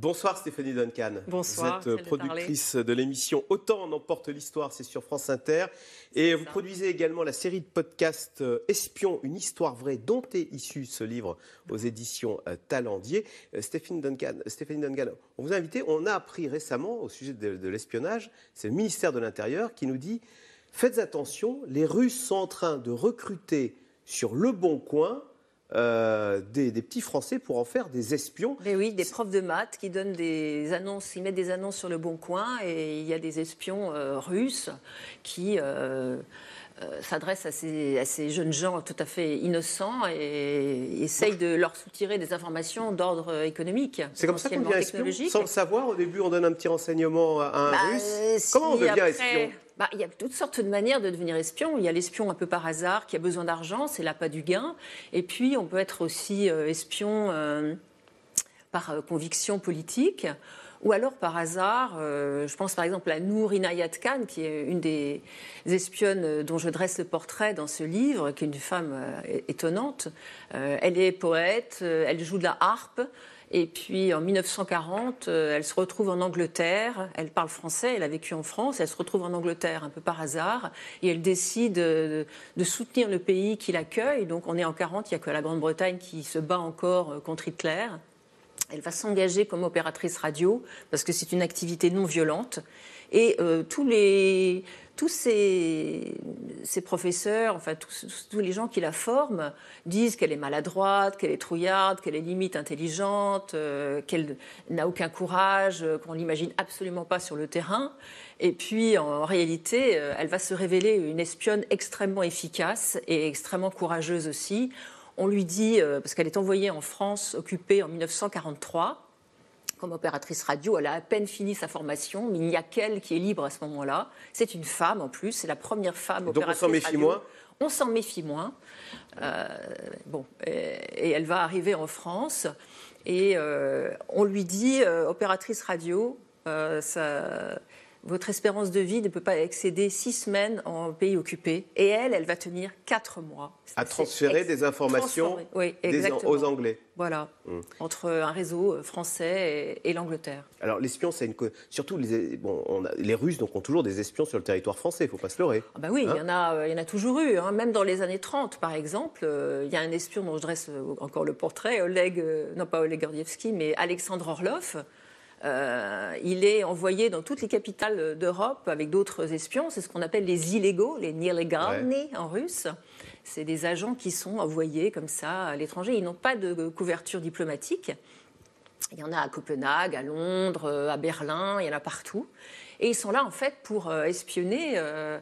Bonsoir Stéphanie Duncan. Bonsoir. Vous êtes productrice de l'émission Autant en emporte l'histoire, c'est sur France Inter. Et vous produisez également la série de podcasts euh, Espion, une histoire vraie dont est issu ce livre aux éditions euh, Talendier. Euh, Stéphanie Duncan, Stéphanie Duncan, on vous a invité, on a appris récemment au sujet de, de l'espionnage, c'est le ministère de l'Intérieur qui nous dit faites attention, les Russes sont en train de recruter sur le bon coin euh, des, des petits Français pour en faire des espions. Mais oui, des profs de maths qui donnent des annonces, ils mettent des annonces sur le bon coin et il y a des espions euh, russes qui euh, s'adressent à ces, à ces jeunes gens tout à fait innocents et essayent de leur soutirer des informations d'ordre économique. C'est comme ça qu'on devient espion? Sans le savoir, au début, on donne un petit renseignement à un Bah, russe? Comment on devient après- espion? Bah, Il y a toutes sortes de manières de devenir espion. Il y a l'espion un peu par hasard qui a besoin d'argent, c'est l'appât du gain. Et puis, on peut être aussi euh, espion euh, par euh, conviction politique. Ou alors par hasard, je pense par exemple à Nour Inayat Khan, qui est une des espionnes dont je dresse le portrait dans ce livre, qui est une femme étonnante. Elle est poète, elle joue de la harpe, et puis en 1940, euh, elle se retrouve en Angleterre. Elle parle français, elle a vécu en France. Elle se retrouve en Angleterre un peu par hasard. Et elle décide de, soutenir le pays qui l'accueille. Donc on est en 40, il n'y a que la Grande-Bretagne qui se bat encore euh, contre Hitler. Elle va s'engager comme opératrice radio parce que c'est une activité non violente. Et euh, tous les tous ces, ces professeurs, enfin tous, les gens qui la forment, disent qu'elle est maladroite, qu'elle est trouillarde, qu'elle est limite intelligente, euh, qu'elle n'a aucun courage, euh, qu'on l'imagine absolument pas sur le terrain. Et puis, en réalité, euh, elle va se révéler une espionne extrêmement efficace et extrêmement courageuse aussi. On lui dit, parce qu'elle est envoyée en France, occupée en 1943, comme opératrice radio. Elle a à peine fini sa formation, mais il n'y a qu'elle qui est libre à ce moment-là. C'est une femme en plus, c'est la première femme Donc on opératrice s'en méfie radio. moins On s'en méfie moins. Euh, bon, et, et elle va arriver en France et euh, on lui dit, euh, opératrice radio, ça- votre espérance de vie ne peut pas excéder six semaines en pays occupé. Et elle, elle va tenir quatre mois. À transférer des informations. Oui, des- aux Anglais. Voilà, Mm. entre un réseau euh, français et, et l'Angleterre. Alors l'espion, c'est une surtout les, bon, on a- les Russes donc ont toujours des espions sur le territoire français. Il faut pas se leurrer. Ah bah oui, Hein il, y en a, euh, il y en a toujours eu. hein. Même dans les années 30, par exemple, euh, il y a un espion dont je dresse encore le portrait, Oleg, euh, non pas Oleg Gordievski, mais Alexandre Orlov. Euh, il est envoyé dans toutes les capitales d'Europe avec d'autres espions. C'est ce qu'on appelle les illégaux, les nielegalny en russe. C'est des agents qui sont envoyés comme ça à l'étranger. Ils n'ont pas de couverture diplomatique. Il y en a à Copenhague, à Londres, euh, à Berlin, il y en a partout. Et ils sont là, en fait, pour euh, espionner, euh,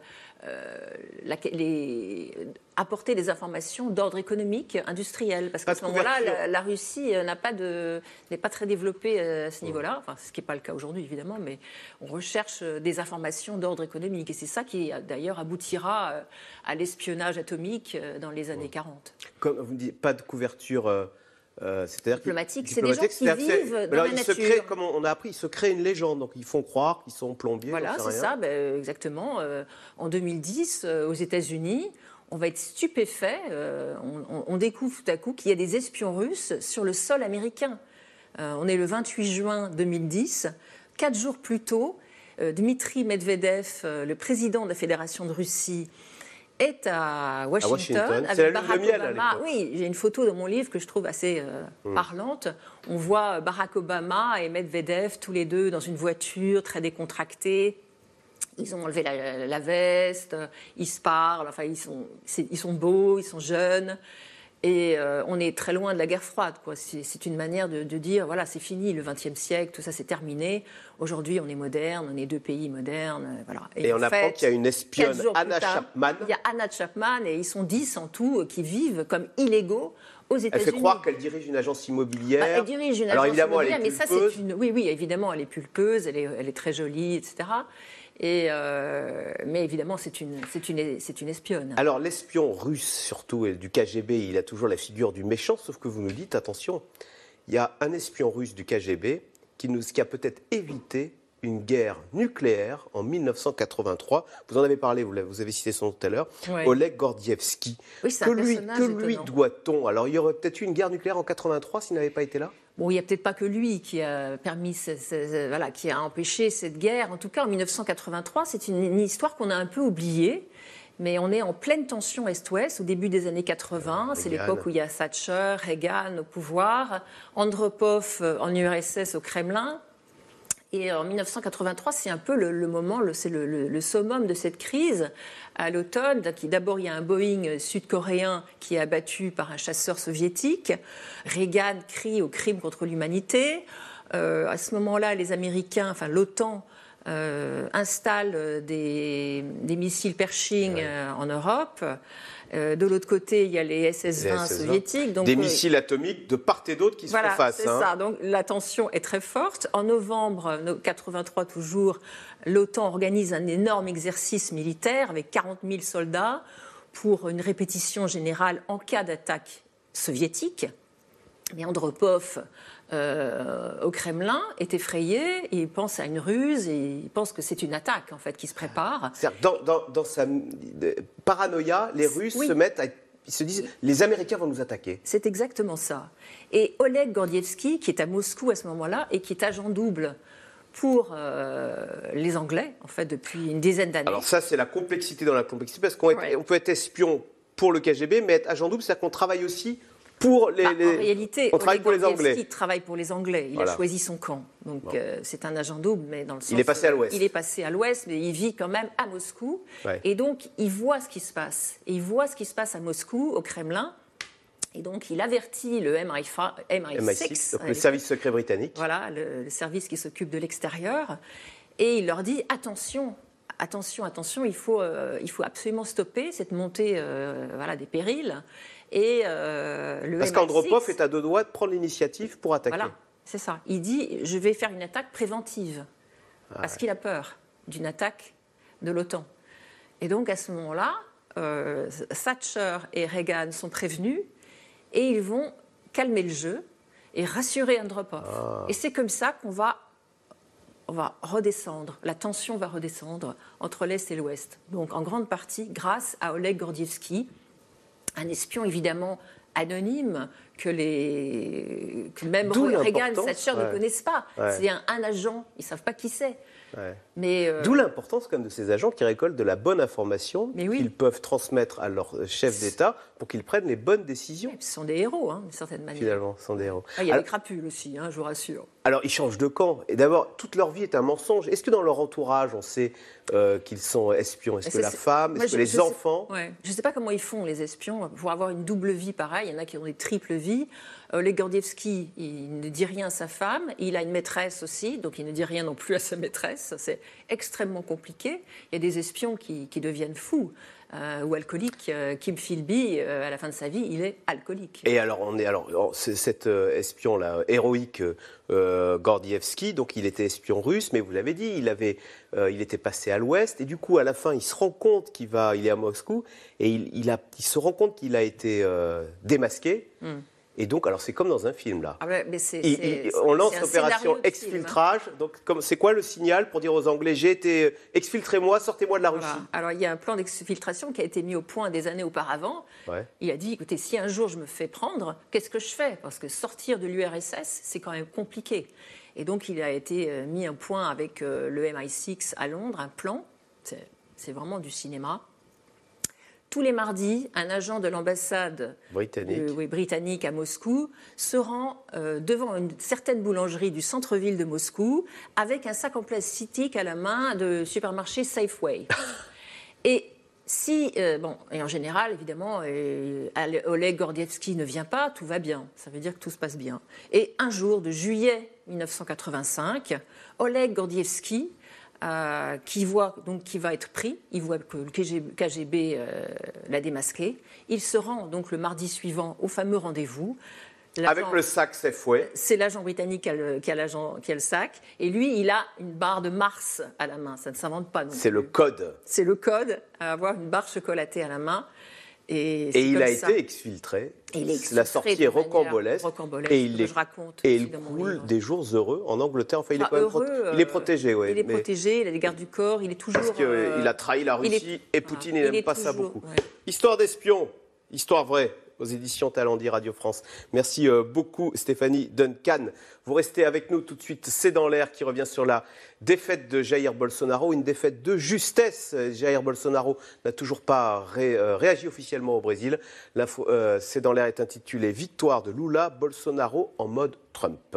la- les- apporter des informations d'ordre économique, industriel. Parce qu'à ce moment-là, la, la Russie euh, n'a pas de- n'est pas très développée euh, à ce niveau-là. Enfin, ce qui n'est pas le cas aujourd'hui, évidemment, mais on recherche euh, des informations d'ordre économique. Et c'est ça qui, euh, d'ailleurs, aboutira euh, à l'espionnage atomique euh, dans les années 40. Comme vous dites, pas de couverture. Euh, c'est-à-dire Diplomatique, c'est des gens qui vivent dans alors, la ils se nature. créent, comme on a appris, ils se créent une légende. Donc ils font croire qu'ils sont plombiers. Voilà, c'est ça, ben, exactement. Euh, en 2010, euh, aux États-Unis, on va être stupéfait. on, on- découvre tout à coup qu'il y a des espions russes sur le sol américain. On est le 28 juin 2010. Quatre jours plus tôt, Dmitri Medvedev, le président de la Fédération de Russie, est à Washington, avec Barack miel, Obama. Oui, j'ai une photo dans mon livre que je trouve assez euh, parlante. On voit Barack Obama et Medvedev tous les deux dans une voiture très décontractée. Ils ont enlevé la, la veste, ils se parlent, enfin ils sont, ils sont beaux, ils sont jeunes. Et euh, on est très loin de la guerre froide. quoi. C'est une manière de, de dire, voilà, c'est fini, le XXe siècle, tout ça c'est terminé. Aujourd'hui, on est moderne, on est deux pays modernes. euh, Voilà. Et en on apprend fait, qu'il y a une espionne, Anna tard, Chapman. Il y a Anna Chapman et ils sont dix en tout euh, qui vivent comme illégaux aux Elle États-Unis. fait croire qu'elle dirige une agence immobilière. Bah, elle dirige une Alors agence elle immobilière, mais ça c'est une. Oui, oui, évidemment, elle est pulpeuse, elle est, elle est très jolie, etc. Et, euh, mais évidemment, c'est une, c'est une, c'est une espionne. Alors l'espion russe, surtout, et du KGB, il a toujours la figure du méchant, sauf que vous nous dites, attention, il y a un espion russe du KGB qui, nous, qui a peut-être évité une guerre nucléaire en 1983. Vous en avez parlé, vous, vous avez cité son nom tout à l'heure, Oleg Gordievsky. Oui, que lui, que lui doit-on? Alors il y aurait peut-être eu une guerre nucléaire en 83 s'il n'avait pas été là? Bon, il n'y a peut-être pas que lui qui a permis, voilà, qui a empêché cette guerre. En tout cas, en 1983, c'est une, histoire qu'on a un peu oubliée. Mais on est en pleine tension Est-Ouest au début des années 80. C'est l'époque où il y a Thatcher, Reagan au pouvoir, Andropov euh, en URSS au Kremlin. Et en 1983, c'est un peu le, moment, c'est le, summum de cette crise à l'automne. D'abord, il y a un Boeing sud-coréen qui est abattu par un chasseur soviétique. Reagan crie au crime contre l'humanité. Euh, à ce moment-là, les Américains, enfin l'OTAN, euh, installe des, missiles Pershing euh, en Europe. Euh, de l'autre côté, il y a les SS-20 soviétiques. Donc, Des euh, missiles atomiques de part et d'autre qui se font face. C'est hein. ça. Donc la tension est très forte. En novembre 83 toujours, l'OTAN organise un énorme exercice militaire avec 40 000 soldats pour une répétition générale en cas d'attaque soviétique. Mais Andropov euh, au Kremlin est effrayé, il pense à une ruse, et il pense que c'est une attaque en fait qui se prépare. Dans, dans, dans, sa paranoïa, les Russes se mettent à ils se disent les Américains vont nous attaquer. C'est exactement ça. Et Oleg Gordievsky, qui est à Moscou à ce moment-là et qui est agent double pour euh, les Anglais, en fait, depuis une dizaine d'années. Alors ça, c'est la complexité dans la complexité, parce qu'on peut être espion pour le KGB, mais être agent double, c'est-à-dire qu'on travaille aussi pour les, bah, En réalité, on travaille pour les Anglais. Il travaille pour les Anglais. Il a choisi son camp. Donc euh, c'est un agent double, mais dans le sens. Il est passé à l'ouest. Il est passé à l'ouest, mais il vit quand même à Moscou. Et donc il voit ce qui se passe. Et il voit ce qui se passe à Moscou, au Kremlin. Et donc, il avertit le MI6, le service secret britannique. Voilà, le, service qui s'occupe de l'extérieur. Et il leur dit attention, attention, attention, il faut, euh, il faut absolument stopper cette montée euh, voilà, des périls. Et euh, le Parce qu'Andropov est à deux doigts de prendre l'initiative pour attaquer. Voilà, c'est ça. Il dit je vais faire une attaque préventive. Ah parce qu'il a peur d'une attaque de l'OTAN. Et donc à ce moment-là, euh, Thatcher et Reagan sont prévenus et ils vont calmer le jeu et rassurer Andropov. Ah. Et c'est comme ça qu'on va, on va redescendre, la tension va redescendre entre l'Est et l'Ouest. Donc en grande partie grâce à Oleg Gordievsky, un espion évidemment anonyme que, les, que même Reagan, Thatcher ne connaissent pas. C'est un, un, agent, ils ne savent pas qui c'est. Euh, D'où l'importance même de ces agents qui récoltent de la bonne information qu'ils peuvent transmettre à leur chef d'État pour qu'ils prennent les bonnes décisions. ce sont des héros, hein, d'une certaine manière. Finalement, ce sont des héros. Ah, il y a les crapules aussi, hein, je vous rassure. Alors, ils changent de camp. Et d'abord, toute leur vie est un mensonge. Est-ce que dans leur entourage, on sait euh, qu'ils sont espions? Est-ce que la femme? Est-ce que les enfants? Je ne sais pas comment ils font, les espions, pour avoir une double vie pareille. Il y en a qui ont des triples vies. Euh, Gordievski, il ne dit rien à sa femme. Il a une maîtresse aussi, donc il ne dit rien non plus à sa maîtresse. C'est extrêmement compliqué. Il y a des espions qui, deviennent fous. Euh, ou alcooliques. Euh, Kim Philby, euh, à la fin de sa vie, il est alcoolique. Et alors, on est alors cet espion là héroïque Gordievski, donc il était espion russe, mais vous l'avez dit, il avait, il était passé à l'Ouest, et du coup, à la fin, il se rend compte qu'il va, il est à Moscou, et il, a, il se rend compte qu'il a été démasqué. Hmm. Et donc, alors c'est comme dans un film là. Ah mais on lance l'opération exfiltrage. Donc, c'est quoi le signal pour dire aux Anglais j'ai été euh, exfiltrez-moi, sortez-moi de la Russie Alors il y a un plan d'exfiltration qui a été mis au point des années auparavant. Il a dit écoutez, si un jour je me fais prendre, qu'est-ce que je fais? Parce que sortir de l'URSS, c'est quand même compliqué. Et donc il a été euh, mis un point avec euh, le MI6 à Londres, un plan. C'est vraiment du cinéma tous les mardis, un agent de l'ambassade britannique. britannique. à Moscou se rend euh, devant une certaine boulangerie du centre-ville de Moscou avec un sac en plastique à la main de supermarché Safeway. et si, euh, bon, et en général, évidemment, euh, Oleg Gordievsky ne vient pas, tout va bien. Ça veut dire que tout se passe bien. Et un jour de juillet 1985, Oleg Gordievsky euh, qui voit donc qui va être pris, il voit que le KGB, euh, l'a démasqué. Il se rend donc le mardi suivant au fameux rendez-vous. Avec le sac, c'est fouet. C'est l'agent britannique qui a, le, qui, a qui a, le, sac. Et lui, il a une barre de Mars à la main. Ça ne s'invente pas. C'est le code. C'est le code à avoir une barre chocolatée à la main. Et, il a été exfiltré. la sortie est rocambolesque. Et il, est, raconte et il coule des jours heureux en Angleterre. Enfin, il, est, heureux, il est protégé. Ouais, il est protégé, il a des gardes du corps, il est toujours. Parce qu'il euh, a trahi la Russie et Poutine, il n'aime pas ça beaucoup. Histoire d'espion, histoire vraie aux éditions Talendier Radio France. Merci euh, beaucoup Stéphanie Duncan. Vous restez avec nous tout de suite. C'est dans l'air qui revient sur la défaite de Jair Bolsonaro, une défaite de justesse. Jair Bolsonaro n'a toujours pas euh, réagi officiellement au Brésil. Euh, C'est dans l'air est intitulé Victoire de Lula, Bolsonaro en mode Trump.